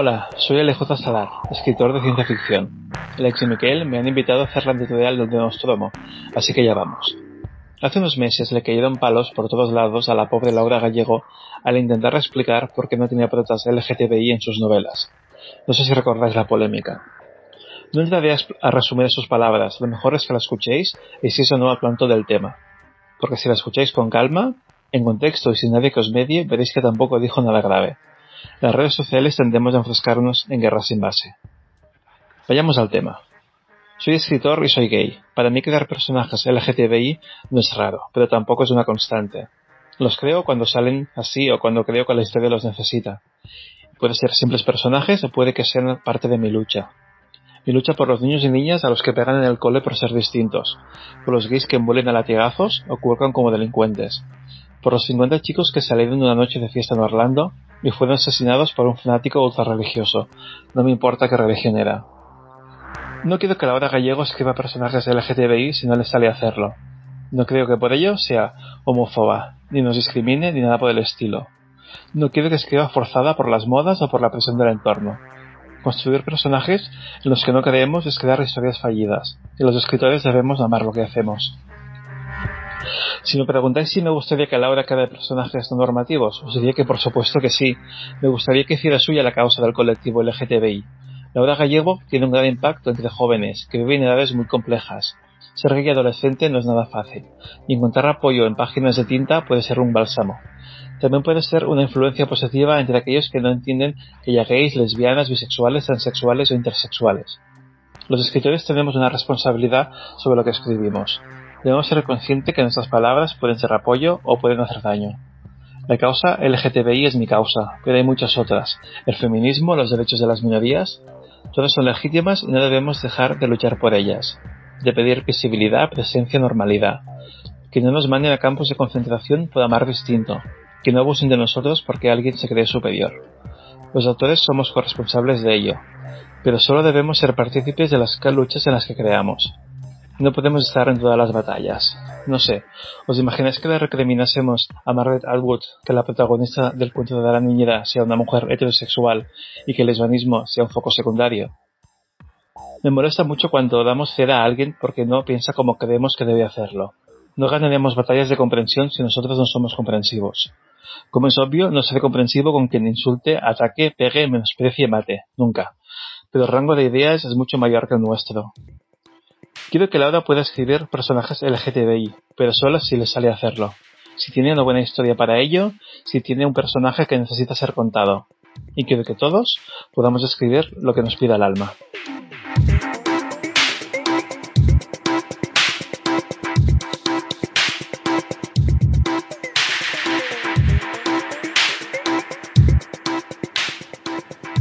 Hola, soy LJ Salar, escritor de ciencia ficción. Alex y Miquel me han invitado a hacer la editorial del Nostromo, así que ya vamos. Hace unos meses le cayeron palos por todos lados a la pobre Laura Gallego al intentar explicar por qué no tenía protas LGTBI en sus novelas. No sé si recordáis la polémica. No entraré a resumir sus palabras, lo mejor es que la escuchéis y si eso no planto del tema. Porque si la escucháis con calma, en contexto y sin nadie que os medie, veréis que tampoco dijo nada grave. Las redes sociales tendemos a enfrescarnos en guerras sin base. Vayamos al tema. Soy escritor y soy gay. Para mí crear personajes LGTBI no es raro, pero tampoco es una constante. Los creo cuando salen así o cuando creo que la historia los necesita. Puede ser simples personajes o puede que sean parte de mi lucha. Mi lucha por los niños y niñas a los que pegan en el cole por ser distintos, por los gays que envuelven a latigazos o cuelgan como delincuentes, por los 50 chicos que salieron una noche de fiesta en Orlando y fueron asesinados por un fanático ultrarreligioso, no me importa qué religión era. No quiero que Laura Gallego escriba personajes LGTBI si no le sale hacerlo. No creo que por ello sea homófoba, ni nos discrimine ni nada por el estilo. No quiero que escriba forzada por las modas o por la presión del entorno. Construir personajes en los que no creemos es crear historias fallidas, y los escritores debemos amar lo que hacemos. Si me preguntáis si me gustaría que Laura de personajes no normativos, os diría que por supuesto que sí. Me gustaría que hiciera suya la causa del colectivo LGTBI. Laura Gallego tiene un gran impacto entre jóvenes que viven en edades muy complejas. Ser gay adolescente no es nada fácil, y encontrar apoyo en páginas de tinta puede ser un bálsamo. También puede ser una influencia positiva entre aquellos que no entienden que haya gays, lesbianas, bisexuales, transexuales o intersexuales. Los escritores tenemos una responsabilidad sobre lo que escribimos. Debemos ser conscientes que nuestras palabras pueden ser apoyo o pueden hacer daño. La causa LGTBI es mi causa, pero hay muchas otras. El feminismo, los derechos de las minorías, todas son legítimas y no debemos dejar de luchar por ellas, de pedir visibilidad, presencia, normalidad. Que no nos manden a campos de concentración por amar distinto, que no abusen de nosotros porque alguien se cree superior. Los autores somos corresponsables de ello, pero solo debemos ser partícipes de las luchas en las que creamos. No podemos estar en todas las batallas. No sé, ¿os imagináis que le recriminásemos a Margaret Atwood que la protagonista del cuento de la niñera sea una mujer heterosexual y que el lesbianismo sea un foco secundario? Me molesta mucho cuando damos cera a alguien porque no piensa como creemos que debe hacerlo. No ganaremos batallas de comprensión si nosotros no somos comprensivos. Como es obvio, no seré comprensivo con quien insulte, ataque, pegue, menosprecie y mate. Nunca. Pero el rango de ideas es mucho mayor que el nuestro. Quiero que Laura pueda escribir personajes LGTBI, pero solo si le sale hacerlo. Si tiene una buena historia para ello, si tiene un personaje que necesita ser contado. Y quiero que todos podamos escribir lo que nos pida el alma.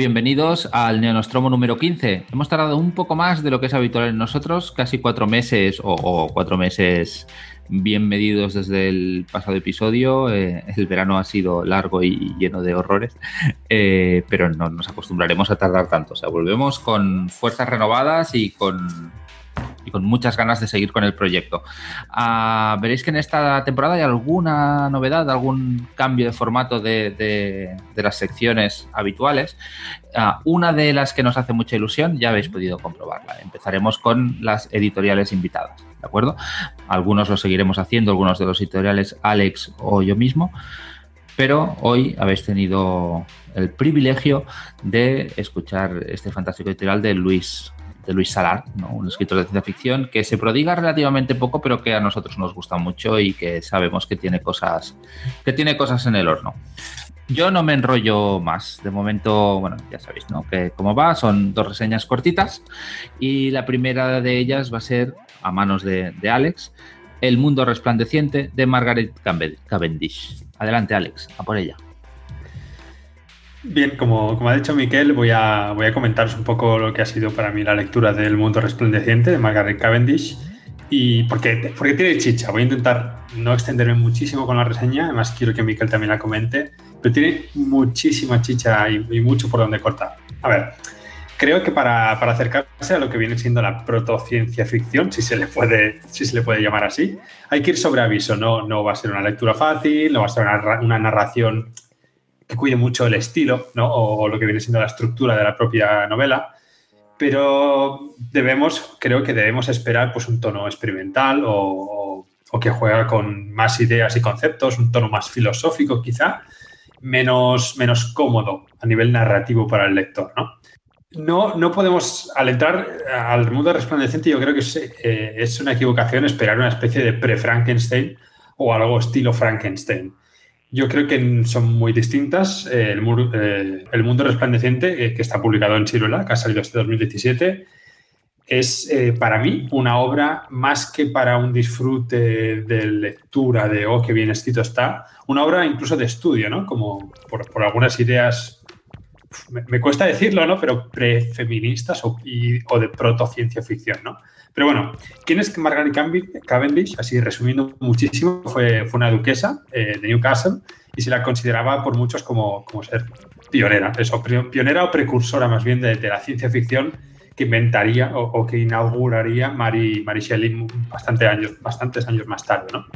Bienvenidos al Neonostromo número 15. Hemos tardado un poco más de lo que es habitual en nosotros, casi cuatro meses o, cuatro meses bien medidos desde el pasado episodio. Eh, el verano ha sido largo y lleno de horrores, eh, pero no nos acostumbraremos a tardar tanto. O sea, volvemos con fuerzas renovadas y con y con muchas ganas de seguir con el proyecto. Ah, veréis que en esta temporada hay alguna novedad, algún cambio de formato de, las secciones habituales. Ah, una de las que nos hace mucha ilusión, ya habéis podido comprobarla. Empezaremos con las editoriales invitadas, ¿de acuerdo? Algunos lo seguiremos haciendo, algunos de los editoriales Alex o yo mismo pero hoy habéis tenido el privilegio de escuchar este fantástico editorial de Luis de Luis Salar, un escritor de ciencia ficción que se prodiga relativamente poco, pero que a nosotros nos gusta mucho y que sabemos que tiene cosas, que tiene cosas en el horno. Yo no me enrollo más. De momento, bueno, ya sabéis, ¿no? Que como va, son dos reseñas cortitas y la primera de ellas va a ser a manos de, Alex. El mundo resplandeciente de Margaret Cavendish. Adelante, Alex, a por ella. Bien, como, ha dicho Miquel, voy a, voy comentaros un poco lo que ha sido para mí la lectura del mundo resplandeciente de Margaret Cavendish. Y porque, porque tiene chicha, voy a intentar no extenderme muchísimo con la reseña, además quiero que Miquel también la comente, pero tiene muchísima chicha y, mucho por donde cortar. A ver, creo que para, acercarse a lo que viene siendo la protociencia ficción, si se le puede, llamar así, hay que ir sobre aviso. No, no va a ser una lectura fácil, no va a ser una narración que cuide mucho el estilo ¿no? o, lo que viene siendo la estructura de la propia novela, pero debemos, creo que debemos esperar pues, un tono experimental o, o, que juega con más ideas y conceptos, un tono más filosófico quizá, menos, menos cómodo a nivel narrativo para el lector. ¿no? No, no podemos, al entrar al mundo resplandeciente, yo creo que es, eh, es una equivocación esperar una especie de pre-Frankenstein o algo estilo Frankenstein. Yo creo que son muy distintas. Eh, el, eh, el, Mundo Resplandeciente, eh, que está publicado en Chiruela, que ha salido este 2017, es para mí una obra más que para un disfrute de lectura, de oh, qué bien escrito está, una obra incluso de estudio, ¿no? Como por, por algunas ideas, me, me, cuesta decirlo, ¿no? Pero prefeministas o, y, o de protociencia ficción, ¿no? Pero bueno, ¿quién es Margaret Cavendish? Así resumiendo muchísimo, fue, fue una duquesa eh, de Newcastle y se la consideraba por muchos como, como ser pionera, eso, pionera o precursora más bien de, la ciencia ficción que inventaría o, que inauguraría Mary, Mary Shelley bastante años, bastantes años más tarde, ¿no?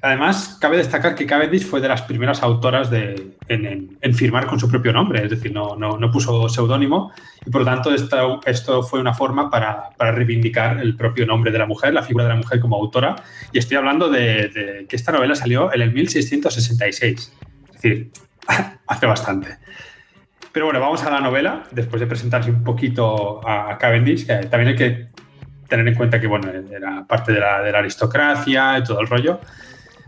Además, cabe destacar que Cavendish fue de las primeras autoras de, en, firmar con su propio nombre, es decir, no, puso seudónimo y por lo tanto esto, fue una forma para, reivindicar el propio nombre de la mujer, la figura de la mujer como autora. Y estoy hablando de, de que esta novela salió en el 1666, es decir, hace bastante. Pero bueno, vamos a la novela, después de presentarse un poquito a Cavendish, que también hay que tener en cuenta que bueno, era parte de la, de la aristocracia y todo el rollo.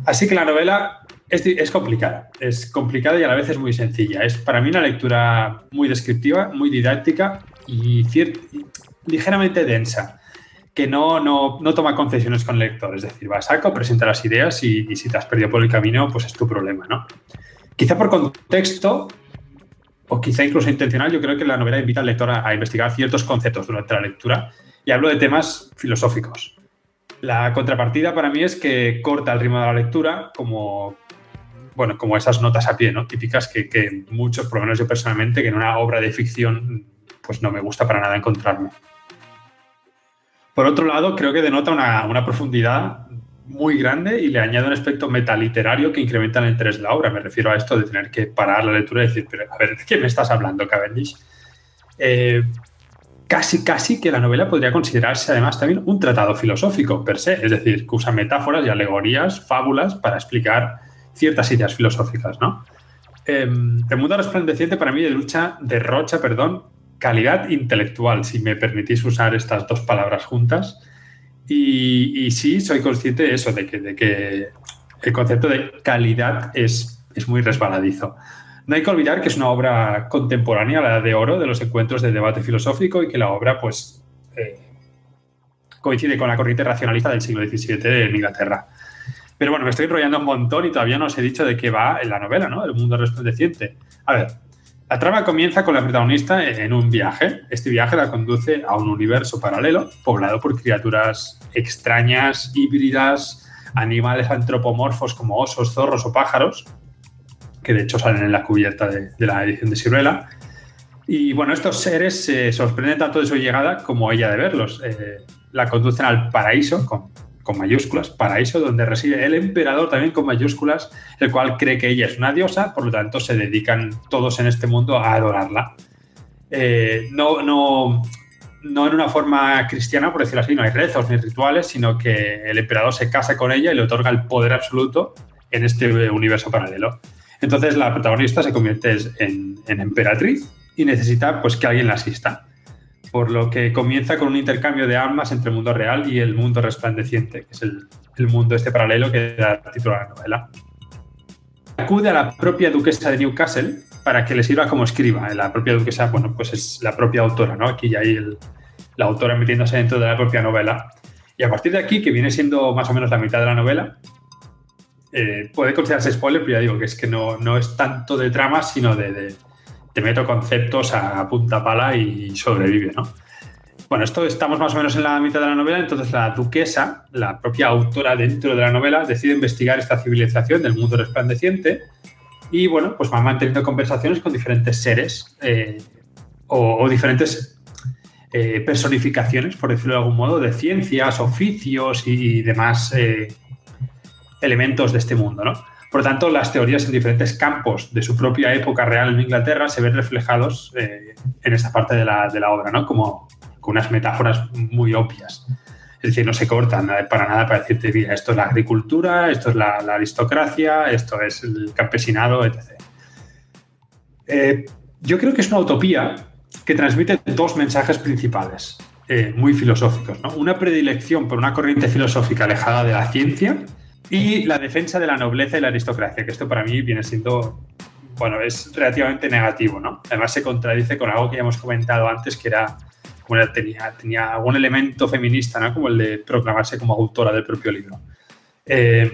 Así que la novela es, complicada, es complicada y a la vez es muy sencilla. Es para mí una lectura muy descriptiva, muy didáctica y ligeramente densa, que no, no, no, toma concesiones con el lector. Es decir, va a saco, presenta las ideas y, y, si te has perdido por el camino, pues es tu problema, ¿no? Quizá por contexto, o quizá incluso intencional, yo creo que la novela invita al lector a, a investigar ciertos conceptos durante la lectura y hablo de temas filosóficos la contrapartida para mí es que corta el ritmo de la lectura, como, bueno, como esas notas a pie, ¿no? Típicas que, muchos, por lo menos yo personalmente, que en una obra de ficción, pues no me gusta para nada encontrarme. Por otro lado, creo que denota una, una profundidad muy grande y le añade un aspecto metaliterario que incrementa el interés de la obra. Me refiero a esto de tener que parar la lectura y decir, pero a ver, ¿de qué me estás hablando, Cavendish? Eh, casi, casi que la novela podría considerarse además también un tratado filosófico per se, es decir, que usa metáforas y alegorías, fábulas para explicar ciertas ideas filosóficas, ¿no? Eh, el mundo resplandeciente para mí de lucha, derrocha, perdón, calidad intelectual, si me permitís usar estas dos palabras juntas. Y, y sí, soy consciente de eso, de que, de que el concepto de calidad es, es muy resbaladizo. No hay que olvidar que es una obra contemporánea, la de oro, de los encuentros de debate filosófico y que la obra, pues, eh, coincide con la corriente racionalista del siglo XVII en Inglaterra. Pero bueno, me estoy enrollando un montón y todavía no os he dicho de qué va en la novela, ¿no? El mundo resplandeciente. A ver, la trama comienza con la protagonista en un viaje. Este viaje la conduce a un universo paralelo poblado por criaturas extrañas, híbridas, animales antropomorfos como osos, zorros o pájaros, que de hecho salen en la cubierta de, la edición de Siruela. Y bueno, estos seres se eh, sorprenden tanto de su llegada como ella de verlos. Eh, la conducen al paraíso, con, con, mayúsculas, paraíso, donde reside el emperador también con mayúsculas, el cual cree que ella es una diosa, por lo tanto se dedican todos en este mundo a adorarla. Eh, no, no, no en una forma cristiana, por decirlo así, no hay rezos ni rituales, sino que el emperador se casa con ella y le otorga el poder absoluto en este universo paralelo. Entonces la protagonista se convierte en, emperatriz y necesita pues, que alguien la asista. Por lo que comienza con un intercambio de almas entre el mundo real y el mundo resplandeciente, que es el, mundo este paralelo que da título a la novela. Acude a la propia duquesa de Newcastle para que le sirva como escriba. La propia duquesa, bueno, pues es la propia autora, ¿no? Aquí ya hay la autora metiéndose dentro de la propia novela Y a partir de aquí, que viene siendo más o menos la mitad de la novela, eh, puede considerarse spoiler, pero ya digo que es que no, no es tanto de trama, sino de, de, meto conceptos a punta pala y sobrevive, ¿no? Bueno, esto estamos más o menos en la mitad de la novela, entonces la duquesa, la propia autora dentro de la novela, decide investigar esta civilización del mundo resplandeciente y bueno, pues va manteniendo conversaciones con diferentes seres eh, o, diferentes eh, personificaciones, por decirlo de algún modo, de ciencias, oficios y, demás elementos de este mundo, ¿no? Por tanto, las teorías en diferentes campos de su propia época real en Inglaterra se ven reflejados en esta parte de la, obra, ¿no? Como con unas metáforas muy obvias. Es decir, no se cortan para nada para decirte, mira, esto es la agricultura, esto es la, aristocracia, esto es el campesinado, etc. Eh, yo creo que es una utopía que transmite dos mensajes principales, eh, muy filosóficos. Una predilección por una corriente filosófica alejada de la ciencia y la defensa de la nobleza y la aristocracia, que esto para mí viene siendo, bueno, es relativamente negativo. ¿no? Además se contradice con algo que ya hemos comentado antes, que era tenía, tenía algún elemento feminista, ¿no? como el de proclamarse como autora del propio libro. Eh,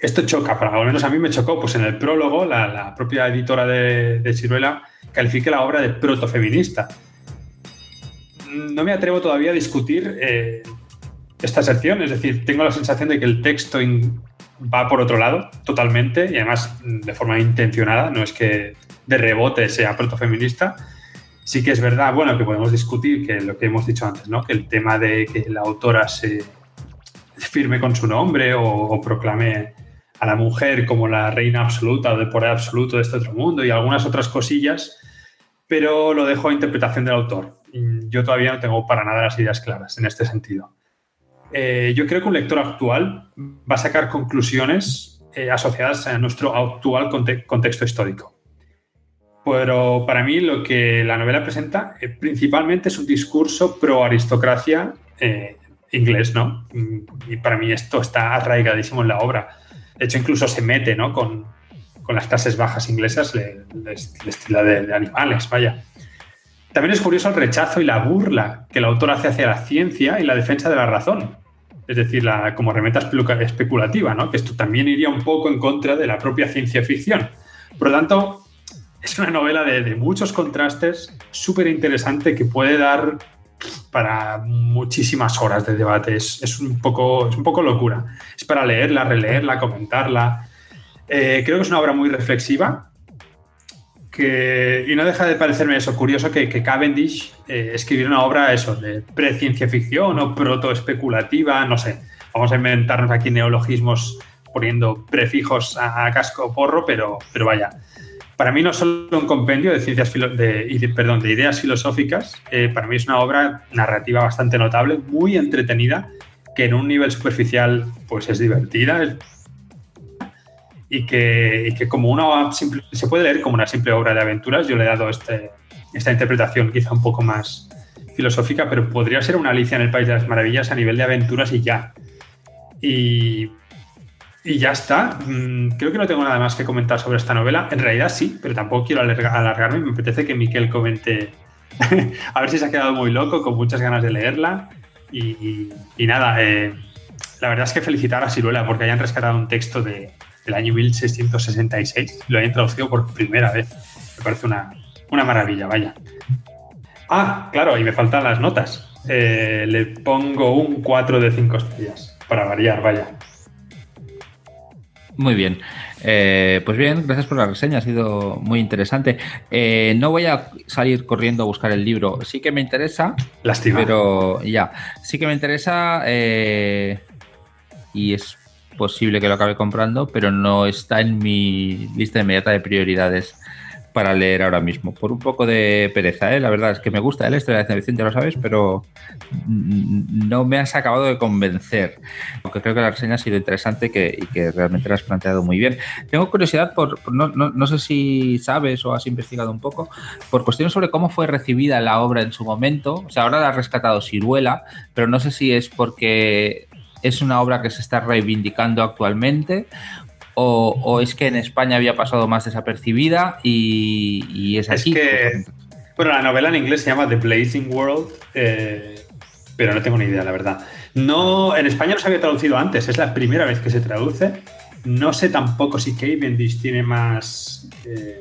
esto choca, para lo menos a mí me chocó, pues en el prólogo la, propia editora de, de, Ciruela califica la obra de protofeminista. No me atrevo todavía a discutir eh, esta sección, es decir, tengo la sensación de que el texto va por otro lado totalmente y además de forma intencionada, no es que de rebote sea protofeminista, Sí que es verdad, bueno, que podemos discutir que lo que hemos dicho antes, ¿no? Que el tema de que la autora se firme con su nombre o, proclame a la mujer como la reina absoluta o de poder absoluto de este otro mundo y algunas otras cosillas, pero lo dejo a interpretación del autor. Yo todavía no tengo para nada las ideas claras en este sentido. Eh, yo creo que un lector actual va a sacar conclusiones eh, asociadas a nuestro actual contexto histórico. Pero para mí lo que la novela presenta eh, principalmente es un discurso pro aristocracia eh, inglés, ¿no? Y para mí esto está arraigadísimo en la obra. De hecho, incluso se mete, ¿no? Con, con las clases bajas inglesas, le, estilo de, animales, vaya. También es curioso el rechazo y la burla que el autor hace hacia la ciencia y la defensa de la razón. Es decir, como remeta especulativa, ¿no? Que esto también iría un poco en contra de la propia ciencia ficción. Por lo tanto, es una novela de, muchos contrastes, súper interesante, que puede dar para muchísimas horas de debate. Es, un poco, es un poco locura. Es para leerla, releerla, comentarla. Eh, creo que es una obra muy reflexiva. Que, y no deja de parecerme eso curioso que, Cavendish eh, escribiera una obra eso de pre-ciencia ficción o proto-especulativa, no sé. Vamos a inventarnos aquí neologismos poniendo prefijos a, a casco porro, pero, pero vaya para mí no es solo un compendio de ciencias de, perdón, de ideas filosóficas, eh, para mí es una obra narrativa bastante notable, muy entretenida, que en un nivel superficial pues es divertida y que, que como una simple, se puede leer como una simple obra de aventuras. Yo le he dado este, esta interpretación quizá un poco más filosófica, pero podría ser una Alicia en el País de las Maravillas a nivel de aventuras y ya. Y y ya está. Mm, creo que no tengo nada más que comentar sobre esta novela. En realidad sí, pero tampoco quiero alargarme. Me apetece que Miquel comente. a ver si se ha quedado muy loco, con muchas ganas de leerla. Y, nada, eh, la verdad es que felicitar a Ciruela porque hayan rescatado un texto de, del año 1666 y lo hayan traducido por primera vez. Me parece una, maravilla, vaya. Ah, claro, y me faltan las notas. Eh, le pongo un 4 de 5 estrellas, para variar, vaya. Muy bien. Eh, pues bien, gracias por la reseña, ha sido muy interesante. Eh, no voy a salir corriendo a buscar el libro, sí que me interesa. Lástima. Pero ya, sí que me interesa eh, y es posible que lo acabe comprando, pero no está en mi lista inmediata de prioridades para leer ahora mismo. Por un poco de pereza, ¿eh? la verdad es que me gusta ¿eh? la historia de Ciencia ya lo sabes, pero no me has acabado de convencer. Aunque creo que la reseña ha sido interesante y que realmente la has planteado muy bien. Tengo curiosidad por, no, sé si sabes o has investigado un poco, por cuestiones sobre cómo fue recibida la obra en su momento. O sea, ahora la ha rescatado Siruela, pero no sé si es porque es una obra que se está reivindicando actualmente o, es que en España había pasado más desapercibida y, es así. que, bueno, la novela en inglés se llama The Blazing World, eh, pero no tengo ni idea, la verdad. No, en España no se había traducido antes, es la primera vez que se traduce. No sé tampoco si Cavendish tiene más eh,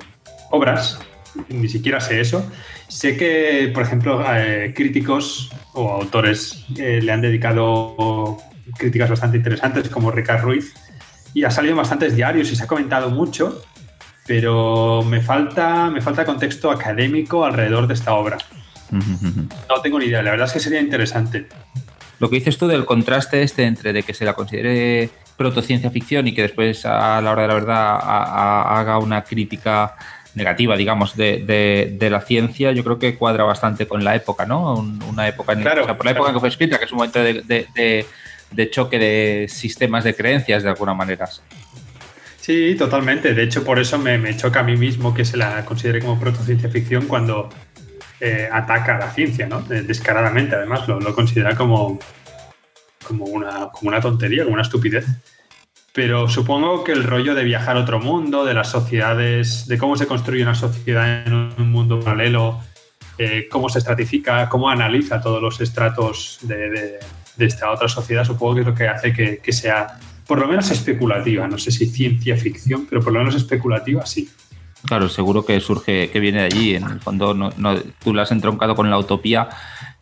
obras, ni siquiera sé eso. Sé que, por ejemplo, eh, críticos o autores eh, le han dedicado críticas bastante interesantes, como Ricardo Ruiz, y ha salido en bastantes diarios y se ha comentado mucho, pero me falta, me falta contexto académico alrededor de esta obra. No tengo ni idea, la verdad es que sería interesante. Lo que dices tú del contraste este entre de que se la considere protociencia ficción y que después a la hora de la verdad haga una crítica negativa, digamos, de, la ciencia, yo creo que cuadra bastante con la época, ¿no? una época, en, claro, por la época en que fue escrita, que es un momento de, choque de sistemas de creencias de alguna manera. Sí, totalmente. De hecho, por eso me, choca a mí mismo que se la considere como protociencia ficción cuando eh, ataca a la ciencia, ¿no? Descaradamente, además, lo, lo considera como, como, una, como una tontería, como una estupidez. Pero supongo que el rollo de viajar a otro mundo, de las sociedades, de cómo se construye una sociedad en un mundo paralelo, eh, cómo se estratifica, cómo analiza todos los estratos de, esta otra sociedad, supongo que es lo que hace que, sea por lo menos especulativa. No sé si ciencia ficción, pero por lo menos especulativa sí. Claro, seguro que surge, que viene de allí. En el fondo, no, tú la has entroncado con la utopía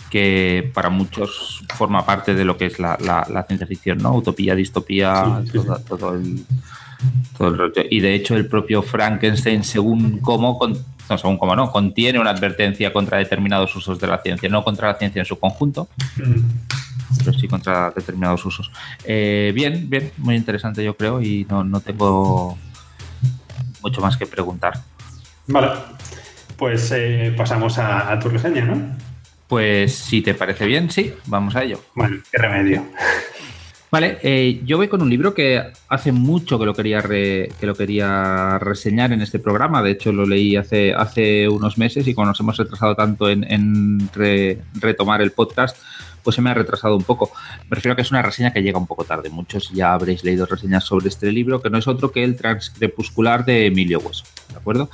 que para muchos forma parte de lo que es la, ciencia ficción, ¿no? Utopía, distopía, todo, el, rollo. Y de hecho el propio Frankenstein, según cómo, no según cómo no, contiene una advertencia contra determinados usos de la ciencia, no contra la ciencia en su conjunto, pero sí contra determinados usos. Eh, bien, bien, muy interesante yo creo y no, tengo mucho más que preguntar. Vale, pues eh, pasamos a, a tu reseña, ¿no? Pues si te parece bien, sí, vamos a ello. Bueno, qué remedio. Vale, eh, yo voy con un libro que hace mucho que lo quería que lo quería reseñar en este programa. De hecho, lo leí hace, hace unos meses y cuando nos hemos retrasado tanto en, retomar el podcast, pues se me ha retrasado un poco. Me refiero a que es una reseña que llega un poco tarde. Muchos ya habréis leído reseñas sobre este libro, que no es otro que el Transcrepuscular de Emilio Hueso. ¿De acuerdo?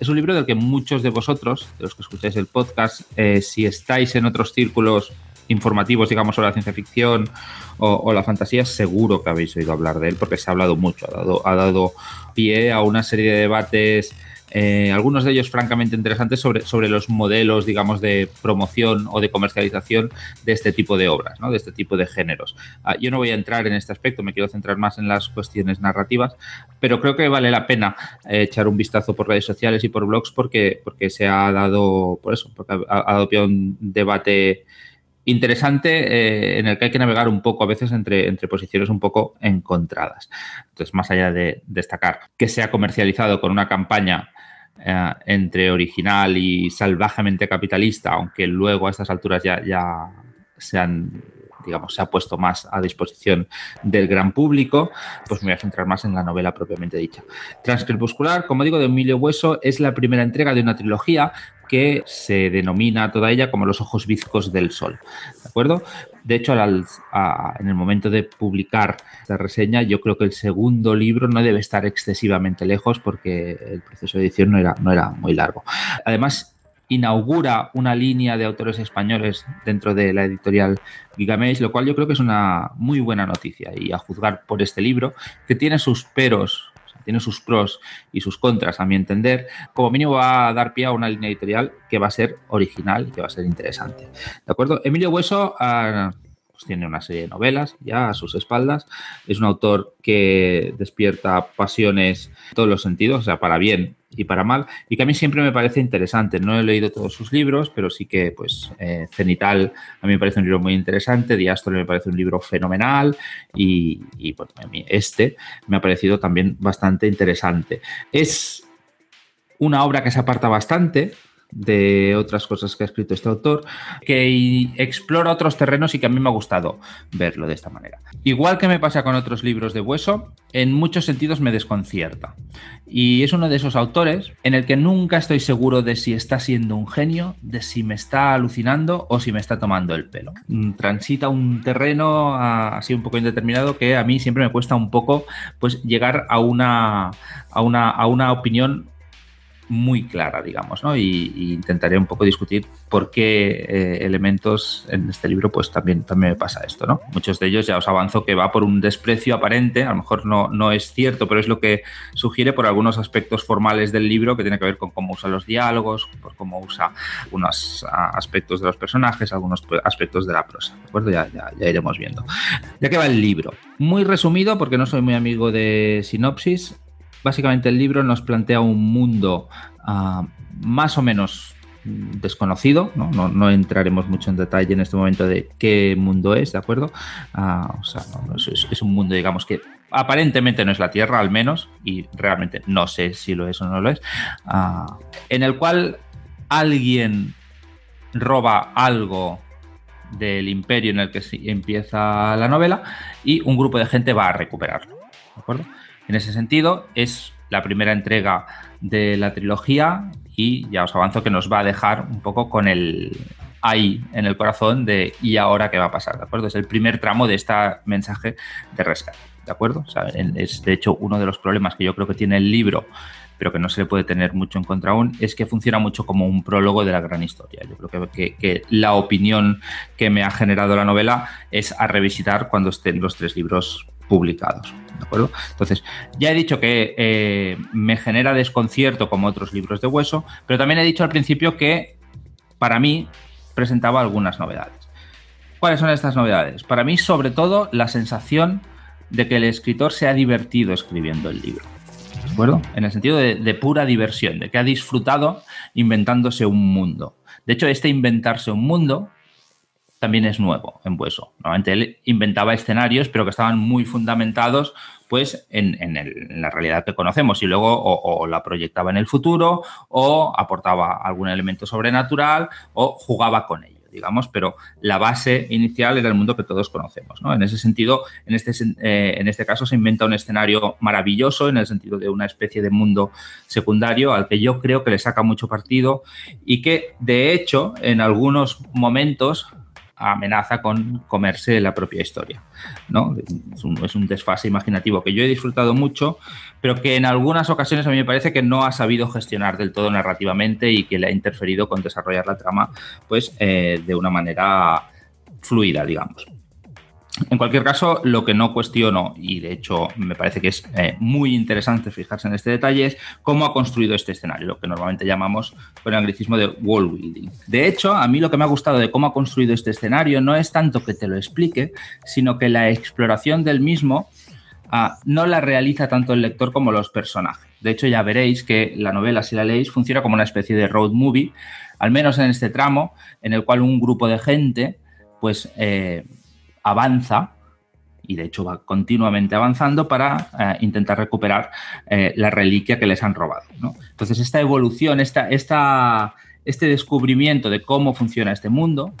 Es un libro del que muchos de vosotros, de los que escucháis el podcast, eh, si estáis en otros círculos informativos, digamos, sobre la ciencia ficción o, la fantasía, seguro que habéis oído hablar de él porque se ha hablado mucho, ha dado, ha dado pie a una serie de debates eh, algunos de ellos francamente interesantes sobre, sobre los modelos, digamos, de promoción o de comercialización de este tipo de obras, ¿no? de este tipo de géneros. Ah, yo no voy a entrar en este aspecto, me quiero centrar más en las cuestiones narrativas, pero creo que vale la pena eh, echar un vistazo por redes sociales y por blogs porque, porque se ha dado, por eso, porque ha, dado pie a un debate interesante eh, en el que hay que navegar un poco a veces entre, entre posiciones un poco encontradas. Entonces, más allá de destacar que se ha comercializado con una campaña eh, entre original y salvajemente capitalista, aunque luego a estas alturas ya, ya se han digamos, se ha puesto más a disposición del gran público, pues me voy a centrar más en la novela propiamente dicha. Transcrepuscular, como digo, de Emilio Hueso, es la primera entrega de una trilogía que se denomina toda ella como los ojos bizcos del sol. ¿De acuerdo? De hecho, en el momento de publicar esta reseña, yo creo que el segundo libro no debe estar excesivamente lejos porque el proceso de edición no era, no era muy largo. Además, inaugura una línea de autores españoles dentro de la editorial Gigamesh, lo cual yo creo que es una muy buena noticia. Y a juzgar por este libro, que tiene sus peros tiene sus pros y sus contras, a mi entender, como mínimo va a dar pie a una línea editorial que va a ser original y que va a ser interesante. ¿De acuerdo? Emilio Hueso ah, pues tiene una serie de novelas ya a sus espaldas. Es un autor que despierta pasiones en todos los sentidos, o sea, para bien y para mal, y que a mí siempre me parece interesante. No he leído todos sus libros, pero sí que, pues, eh, Cenital a mí me parece un libro muy interesante, Diástole me parece un libro fenomenal, y, y a mí este me ha parecido también bastante interesante. Es una obra que se aparta bastante de otras cosas que ha escrito este autor, que explora otros terrenos y que a mí me ha gustado verlo de esta manera. Igual que me pasa con otros libros de Hueso, en muchos sentidos me desconcierta. Y es uno de esos autores en el que nunca estoy seguro de si está siendo un genio, de si me está alucinando o si me está tomando el pelo. Mm, transita un terreno así un poco indeterminado que a mí siempre me cuesta un poco pues llegar a una, a una, a una opinión muy clara, digamos, ¿no? Y, intentaré un poco discutir por qué eh, elementos en este libro, pues también, también me pasa esto, ¿no? Muchos de ellos ya os avanzo que va por un desprecio aparente, a lo mejor no, no es cierto, pero es lo que sugiere por algunos aspectos formales del libro que tiene que ver con cómo usa los diálogos, por cómo usa algunos aspectos de los personajes, algunos aspectos de la prosa, ¿de acuerdo? Ya, ya, ya iremos viendo. Ya que va el libro. Muy resumido, porque no soy muy amigo de sinopsis, básicamente el libro nos plantea un mundo ah, más o menos desconocido, ¿no? entraremos mucho en detalle en este momento de qué mundo es, ¿de acuerdo? Ah, o sea, es, un mundo, digamos, que aparentemente no es la Tierra, al menos, y realmente no sé si lo es o no lo es, ah, en el cual alguien roba algo del imperio en el que empieza la novela y un grupo de gente va a recuperarlo, ¿de acuerdo? En ese sentido, es la primera entrega de la trilogía y ya os avanzo que nos va a dejar un poco con el ahí en el corazón de y ahora qué va a pasar, ¿de acuerdo? Es el primer tramo de este mensaje de rescate, ¿de acuerdo? es de hecho uno de los problemas que yo creo que tiene el libro pero que no se le puede tener mucho en contra aún, es que funciona mucho como un prólogo de la gran historia. Yo creo que, que, la opinión que me ha generado la novela es a revisitar cuando estén los tres libros publicados. ¿De acuerdo? Entonces, ya he dicho que eh, me genera desconcierto como otros libros de hueso, pero también he dicho al principio que para mí presentaba algunas novedades. ¿Cuáles son estas novedades? Para mí, sobre todo, la sensación de que el escritor se ha divertido escribiendo el libro. ¿De acuerdo? En el sentido de, de pura diversión, de que ha disfrutado inventándose un mundo. De hecho, este inventarse un mundo también es nuevo en Bueso. Normalmente él inventaba escenarios, pero que estaban muy fundamentados pues en, la realidad que conocemos y luego o, la proyectaba en el futuro o aportaba algún elemento sobrenatural o jugaba con ello digamos, pero la base inicial era el mundo que todos conocemos. ¿no? En ese sentido, en este, eh, en este caso se inventa un escenario maravilloso en el sentido de una especie de mundo secundario al que yo creo que le saca mucho partido y que, de hecho, en algunos momentos amenaza con comerse la propia historia. ¿no? Es, un, desfase imaginativo que yo he disfrutado mucho, pero que en algunas ocasiones a mí me parece que no ha sabido gestionar del todo narrativamente y que le ha interferido con desarrollar la trama pues, eh, de una manera fluida, digamos. En cualquier caso, lo que no cuestiono, y de hecho me parece que es eh, muy interesante fijarse en este detalle, es cómo ha construido este escenario, lo que normalmente llamamos con el anglicismo de wall building. De hecho, a mí lo que me ha gustado de cómo ha construido este escenario no es tanto que te lo explique, sino que la exploración del mismo ah, no la realiza tanto el lector como los personajes. De hecho, ya veréis que la novela, si la leéis, funciona como una especie de road movie, al menos en este tramo, en el cual un grupo de gente, pues... Eh, avanza y de hecho va continuamente avanzando para eh, intentar recuperar eh, la reliquia que les han robado. Entonces, esta evolución, esta, esta, este descubrimiento de cómo funciona este mundo,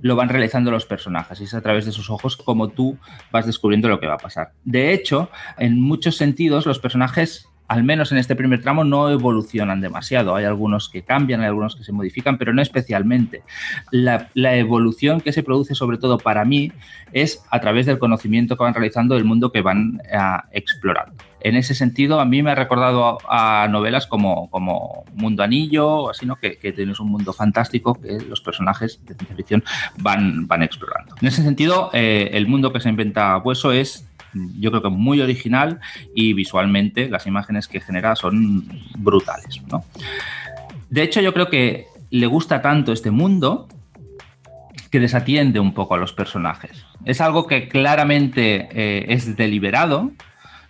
lo van realizando los personajes y es a través de sus ojos como tú vas descubriendo lo que va a pasar. De hecho, en muchos sentidos, los personajes al menos en este primer tramo, no evolucionan demasiado. Hay algunos que cambian, hay algunos que se modifican, pero no especialmente. La, evolución que se produce, sobre todo para mí, es a través del conocimiento que van realizando del mundo que van a explorando. En ese sentido, a mí me ha recordado a, novelas como, como, Mundo Anillo, así, ¿no? Que, tienes un mundo fantástico que los personajes de ciencia ficción van, van explorando. En ese sentido, eh, el mundo que se inventa Hueso es yo creo que muy original y visualmente las imágenes que genera son brutales. De hecho, yo creo que le gusta tanto este mundo que desatiende un poco a los personajes. Es algo que claramente eh, es deliberado,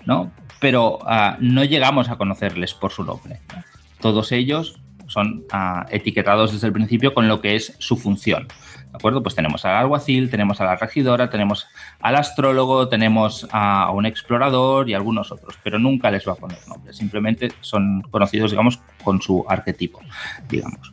¿no? pero ah, no llegamos a conocerles por su nombre. Todos ellos son ah, etiquetados desde el principio con lo que es su función. ¿De acuerdo? Pues tenemos al alguacil, tenemos a la regidora, tenemos al astrólogo, tenemos a un explorador y algunos otros, pero nunca les va a poner nombre, simplemente son conocidos, digamos, con su arquetipo, digamos.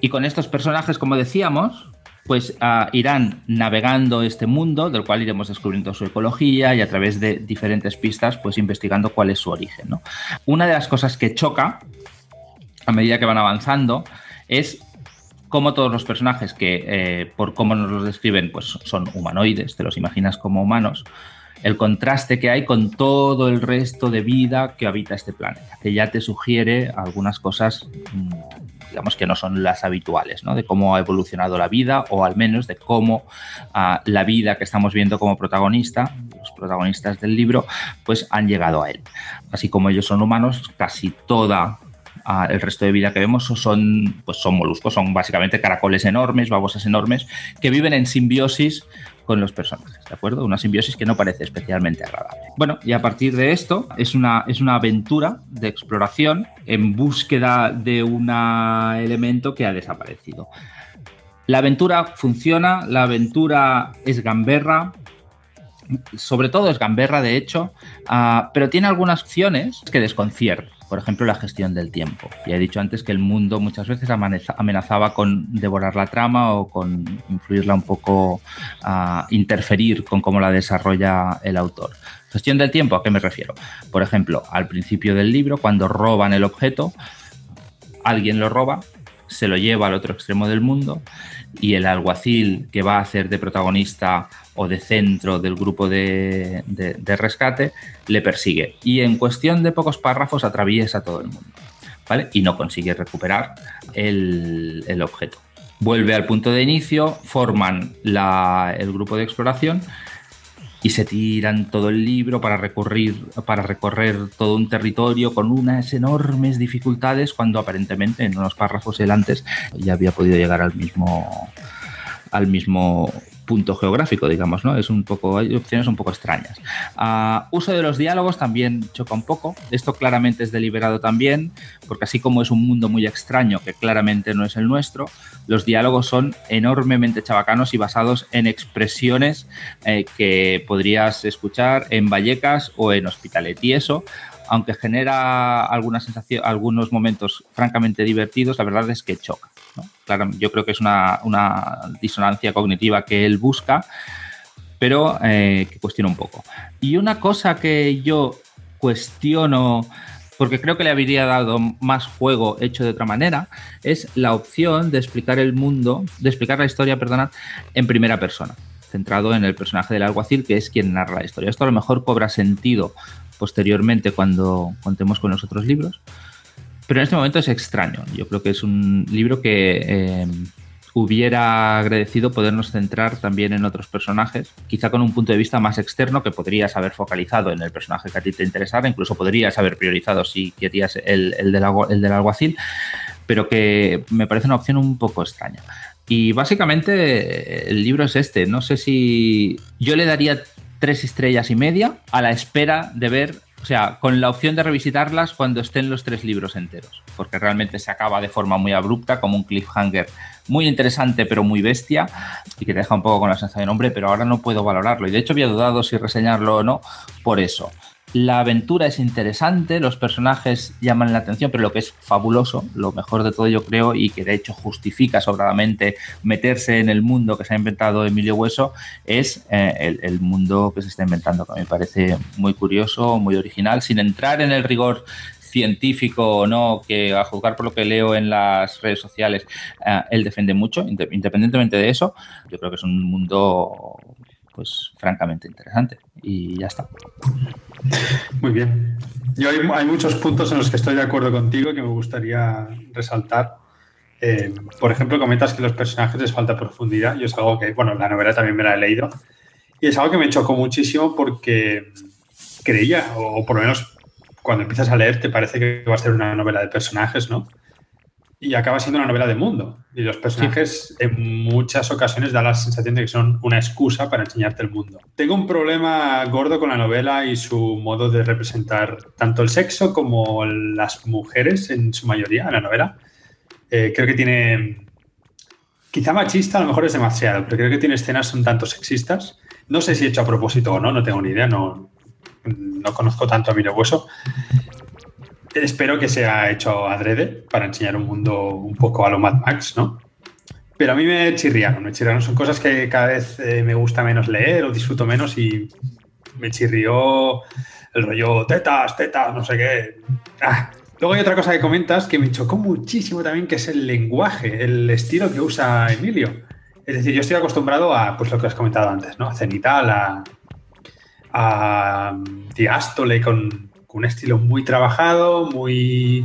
Y con estos personajes, como decíamos, pues ah, irán navegando este mundo, del cual iremos descubriendo su ecología y a través de diferentes pistas, pues investigando cuál es su origen. Una de las cosas que choca a medida que van avanzando es como todos los personajes que, eh, por cómo nos los describen, pues son humanoides, te los imaginas como humanos, el contraste que hay con todo el resto de vida que habita este planeta, que ya te sugiere algunas cosas, mm, digamos que no son las habituales, ¿no? De cómo ha evolucionado la vida o al menos de cómo ah, la vida que estamos viendo como protagonista, los protagonistas del libro, pues han llegado a él. Así como ellos son humanos, casi toda el resto de vida que vemos son, pues son moluscos, son básicamente caracoles enormes, babosas enormes, que viven en simbiosis con los personajes, ¿de acuerdo? Una simbiosis que no parece especialmente agradable. Bueno, y a partir de esto es una, es una aventura de exploración en búsqueda de un elemento que ha desaparecido. La aventura funciona, la aventura es gamberra, sobre todo es gamberra de hecho, ah, pero tiene algunas opciones que desconciertan por ejemplo, la gestión del tiempo. Ya he dicho antes que el mundo muchas veces amenazaba con devorar la trama o con influirla un poco, a interferir con cómo la desarrolla el autor. Gestión del tiempo, ¿a qué me refiero? Por ejemplo, al principio del libro, cuando roban el objeto, alguien lo roba, se lo lleva al otro extremo del mundo y el alguacil que va a hacer de protagonista o de centro del grupo de, rescate le persigue y en cuestión de pocos párrafos atraviesa todo el mundo ¿vale? y no consigue recuperar el, objeto. Vuelve al punto de inicio, forman el grupo de exploración y se tiran todo el libro para recorrer, para recorrer todo un territorio con unas enormes dificultades cuando aparentemente en unos párrafos el antes ya había podido llegar al mismo al mismo punto geográfico, digamos, ¿no? Es un poco, hay opciones un poco extrañas. Ah, uso de los diálogos también choca un poco. Esto claramente es deliberado también, porque así como es un mundo muy extraño que claramente no es el nuestro, los diálogos son enormemente chabacanos y basados en expresiones eh, que podrías escuchar en Vallecas o en Hospitalet. Y eso aunque genera alguna sensación, algunos momentos francamente divertidos, la verdad es que choca. Claro, yo creo que es una, disonancia cognitiva que él busca, pero eh, que cuestiona un poco. Y una cosa que yo cuestiono, porque creo que le habría dado más juego hecho de otra manera, es la opción de explicar el mundo, de explicar la historia, perdonad, en primera persona centrado en el personaje del alguacil, que es quien narra la historia. Esto a lo mejor cobra sentido posteriormente cuando contemos con los otros libros, pero en este momento es extraño. Yo creo que es un libro que eh, hubiera agradecido podernos centrar también en otros personajes, quizá con un punto de vista más externo que podrías haber focalizado en el personaje que a ti te interesara, incluso podrías haber priorizado si querías el, el, del, el del alguacil, pero que me parece una opción un poco extraña. Y básicamente el libro es este. No sé si yo le daría tres estrellas y media a la espera de ver o sea, con la opción de revisitarlas cuando estén los tres libros enteros, porque realmente se acaba de forma muy abrupta, como un cliffhanger muy interesante pero muy bestia y que te deja un poco con la sensación de nombre, pero ahora no puedo valorarlo. Y de hecho había dudado si reseñarlo o no por eso. La aventura es interesante, los personajes llaman la atención, pero lo que es fabuloso, lo mejor de todo yo creo, y que de hecho justifica sobradamente meterse en el mundo que se ha inventado Emilio Hueso, es eh, el, mundo que se está inventando, que me parece muy curioso, muy original, sin entrar en el rigor científico o no, que a juzgar por lo que leo en las redes sociales, eh, él defiende mucho, independientemente de eso, yo creo que es un mundo pues francamente interesante y ya está. Muy bien. Yo hay, muchos puntos en los que estoy de acuerdo contigo que me gustaría resaltar. Eh, por ejemplo, comentas que los personajes les falta profundidad. Yo es algo que, bueno, la novela también me la he leído. Y es algo que me chocó muchísimo porque creía, o por lo menos cuando empiezas a leer, te parece que va a ser una novela de personajes, ¿no? Y acaba siendo una novela de mundo. Y los personajes en muchas ocasiones dan la sensación de que son una excusa para enseñarte el mundo. Tengo un problema gordo con la novela y su modo de representar tanto el sexo como las mujeres en su mayoría en la novela. Eh, creo que tiene, quizá machista, a lo mejor es demasiado, pero creo que tiene escenas un tanto sexistas. No sé si he hecho a propósito o no, no tengo ni idea, no, no conozco tanto a Miro Hueso, espero que sea hecho adrede para enseñar un mundo un poco a lo Mad Max, ¿no? Pero a mí me chirriaron, me chirriaron. Son cosas que cada vez eh, me gusta menos leer o disfruto menos y me chirrió el rollo tetas, tetas, no sé qué. Ah. Luego hay otra cosa que comentas que me chocó muchísimo también, que es el lenguaje, el estilo que usa Emilio. Es decir, yo estoy acostumbrado a pues, lo que has comentado antes, ¿no? A cenital, a, a Diástole con, un estilo muy trabajado, muy,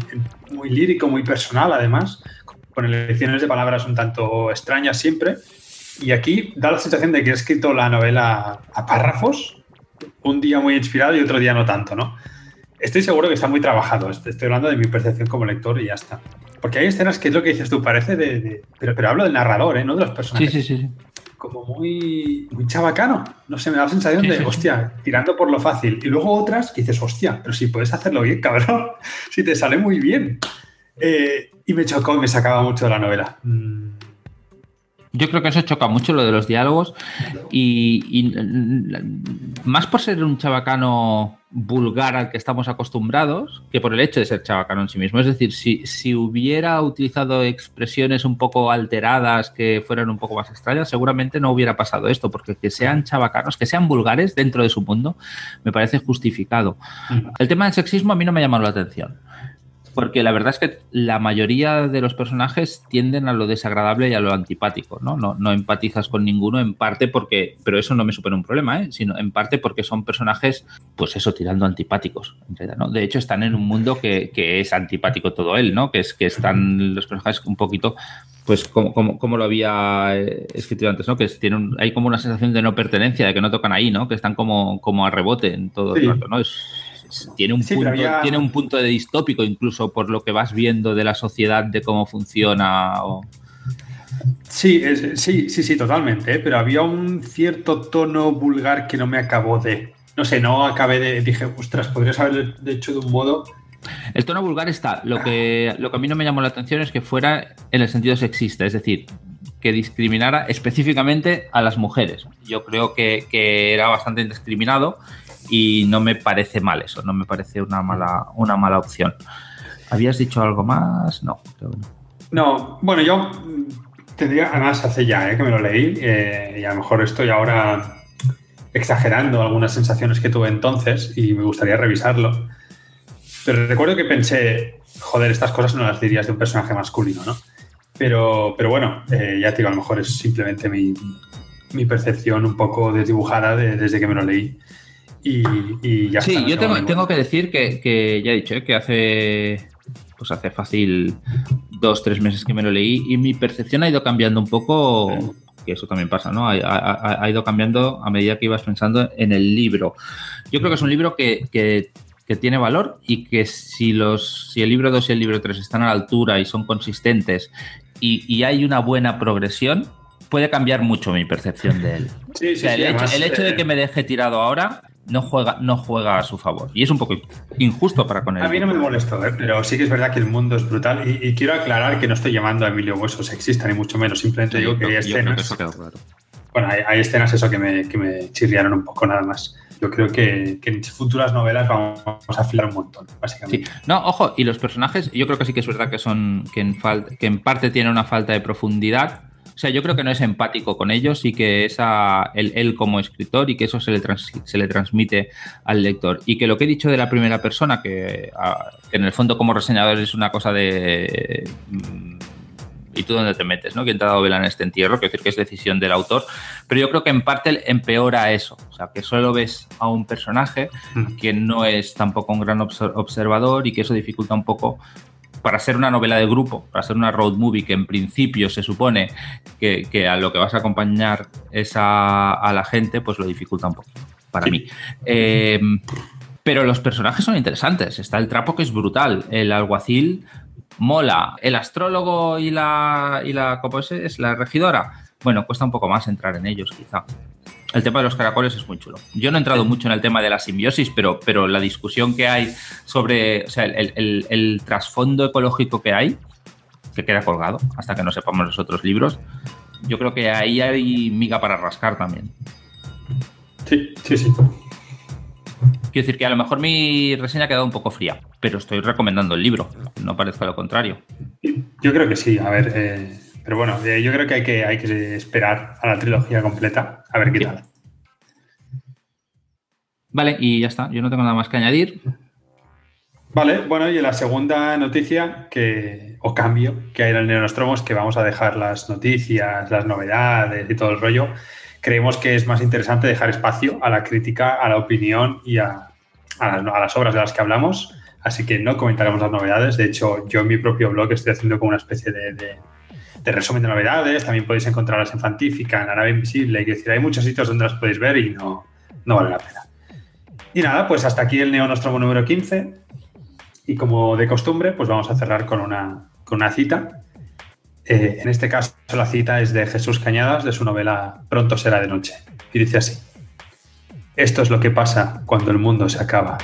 muy lírico, muy personal además, con elecciones de palabras un tanto extrañas siempre. Y aquí da la sensación de que he escrito la novela a párrafos, un día muy inspirado y otro día no tanto, ¿no? Estoy seguro que está muy trabajado. Estoy hablando de mi percepción como lector y ya está. Porque hay escenas que es lo que dices tú, parece de. pero, pero hablo del narrador, ¿eh? No de los personajes. Sí, sí, sí. Como muy, muy chabacano. No sé, me da la sensación de, hostia, tirando por lo fácil. Y luego otras que dices, hostia, pero si puedes hacerlo bien, cabrón. si te sale muy bien. Eh, y me chocó y me sacaba mucho de la novela. Mm. Yo creo que eso choca mucho lo de los diálogos y, más por ser un chabacano vulgar al que estamos acostumbrados que por el hecho de ser chabacano en sí mismo. Es decir, si, si hubiera utilizado expresiones un poco alteradas que fueran un poco más extrañas, seguramente no hubiera pasado esto, porque que sean chabacanos, que sean vulgares dentro de su mundo, me parece justificado. Mm. El tema del sexismo a mí no me ha llamado la atención. Porque la verdad es que la mayoría de los personajes tienden a lo desagradable y a lo antipático, ¿no? No, no empatizas con ninguno, en parte porque, pero eso no me supone un problema, ¿eh? sino en parte porque son personajes, pues eso, tirando antipáticos. ¿no? De hecho, están en un mundo que, que, es antipático todo él, ¿no? Que es que están los personajes un poquito, pues como, como, como lo había eh, escrito antes, ¿no? Que tienen, hay como una sensación de no pertenencia, de que no tocan ahí, ¿no? Que están como, como a rebote en todo el rato, ¿no? Es, tiene un, punto, tiene un punto de distópico incluso por lo que vas viendo de la sociedad, de cómo funciona. Sí, sí, sí, sí, totalmente. ¿eh? Pero había un cierto tono vulgar que no me acabó de. No sé, no acabé de. Dije, ostras, podrías haber hecho de un modo. El tono vulgar está. Lo que, lo que a mí no me llamó la atención es que fuera en el sentido sexista, es decir, que discriminara específicamente a las mujeres. Yo creo que, que era bastante indiscriminado y no me parece mal eso, no me parece una mala, una mala opción. ¿Habías dicho algo más? No, no. bueno, yo tendría, además hace ya eh, que me lo leí eh, y a lo mejor estoy ahora exagerando algunas sensaciones que tuve entonces y me gustaría revisarlo. Pero recuerdo que pensé, joder, estas cosas no las dirías de un personaje masculino, ¿no? Pero, pero bueno, eh, ya te digo, a lo mejor es simplemente mi, mi percepción un poco desdibujada desde que me lo leí. Y, ya Sí, yo tengo, que decir que, ya he dicho, ¿eh? que hace pues hace fácil dos, tres meses que me lo leí y mi percepción ha ido cambiando un poco, que eso también pasa, ¿no? Ha, ido cambiando a medida que ibas pensando en el libro. Yo creo que es un libro que, tiene valor y que si, los, si el libro 2 y el libro 3 están a la altura y son consistentes y hay una buena progresión, puede cambiar mucho mi percepción de él. Sí, sí, el, hecho, de eh, que me deje tirado ahora no juega, no juega a su favor. Y es un poco injusto para con él. A mí no me molesto, ¿eh? pero sí que es verdad que el mundo es brutal. Y, quiero aclarar que no estoy llamando a Emilio Hueso sexista, ni mucho menos. Simplemente digo que hay escenas. Bueno, hay, escenas eso que me, que me chirriaron un poco nada más yo creo que, en futuras novelas vamos a afilar un montón, básicamente. No, ojo, y los personajes, yo creo que sí que es verdad que son que en, que en parte tienen una falta de profundidad, o sea, yo creo que no es empático con ellos y que es él, como escritor y que eso se le, se le transmite al lector. Y que lo que he dicho de la primera persona, que, en el fondo como reseñador es una cosa de... Mm, ¿Y tú dónde te metes? ¿no? ¿Quién te ha dado vela en este entierro? Quiero decir que es decisión del autor. Pero yo creo que en parte empeora eso. O sea, que solo ves a un personaje que no es tampoco un gran observador y que eso dificulta un poco para ser una novela de grupo, para ser una road movie que en principio se supone que, a lo que vas a acompañar es a, la gente, pues lo dificulta un poco para mí. Eh, pero los personajes son interesantes. Está el trapo que es brutal. El alguacil mola. El astrólogo y la, y la ¿cómo es? es la regidora. Bueno, cuesta un poco más entrar en ellos, quizá el tema de los caracoles es muy chulo. Yo no he entrado mucho en el tema de la simbiosis, pero, pero la discusión que hay sobre o sea, el, trasfondo ecológico que hay, que queda colgado hasta que no sepamos los otros libros, yo creo que ahí hay miga para rascar también. Sí, sí, sí. Quiero decir que a lo mejor mi reseña ha quedado un poco fría, pero estoy recomendando el libro, no parezca lo contrario. Yo creo que sí, a ver, eh, pero bueno, eh, yo creo que hay, que hay que esperar a la trilogía completa a ver qué tal. Vale, y ya está. Yo no tengo nada más que añadir. Vale, bueno, y la segunda noticia que, o cambio que hay en el Neonostromos, que vamos a dejar las noticias, las novedades y todo el rollo, creemos que es más interesante dejar espacio a la crítica, a la opinión y a, las, obras de las que hablamos. Así que no comentaremos las novedades. De hecho, yo en mi propio blog estoy haciendo como una especie de, resumen de novedades. También podéis encontrarlas en Fantífica, en la invisible. Es decir, hay muchos sitios donde las podéis ver y no, no vale la pena. Y nada, pues hasta aquí el Neo Nostromo número 15. Y como de costumbre, pues vamos a cerrar con una, con una cita eh, en este caso, la cita es de Jesús Cañadas, de su novela Pronto será de noche. Y dice así, esto es lo que pasa cuando el mundo se acaba.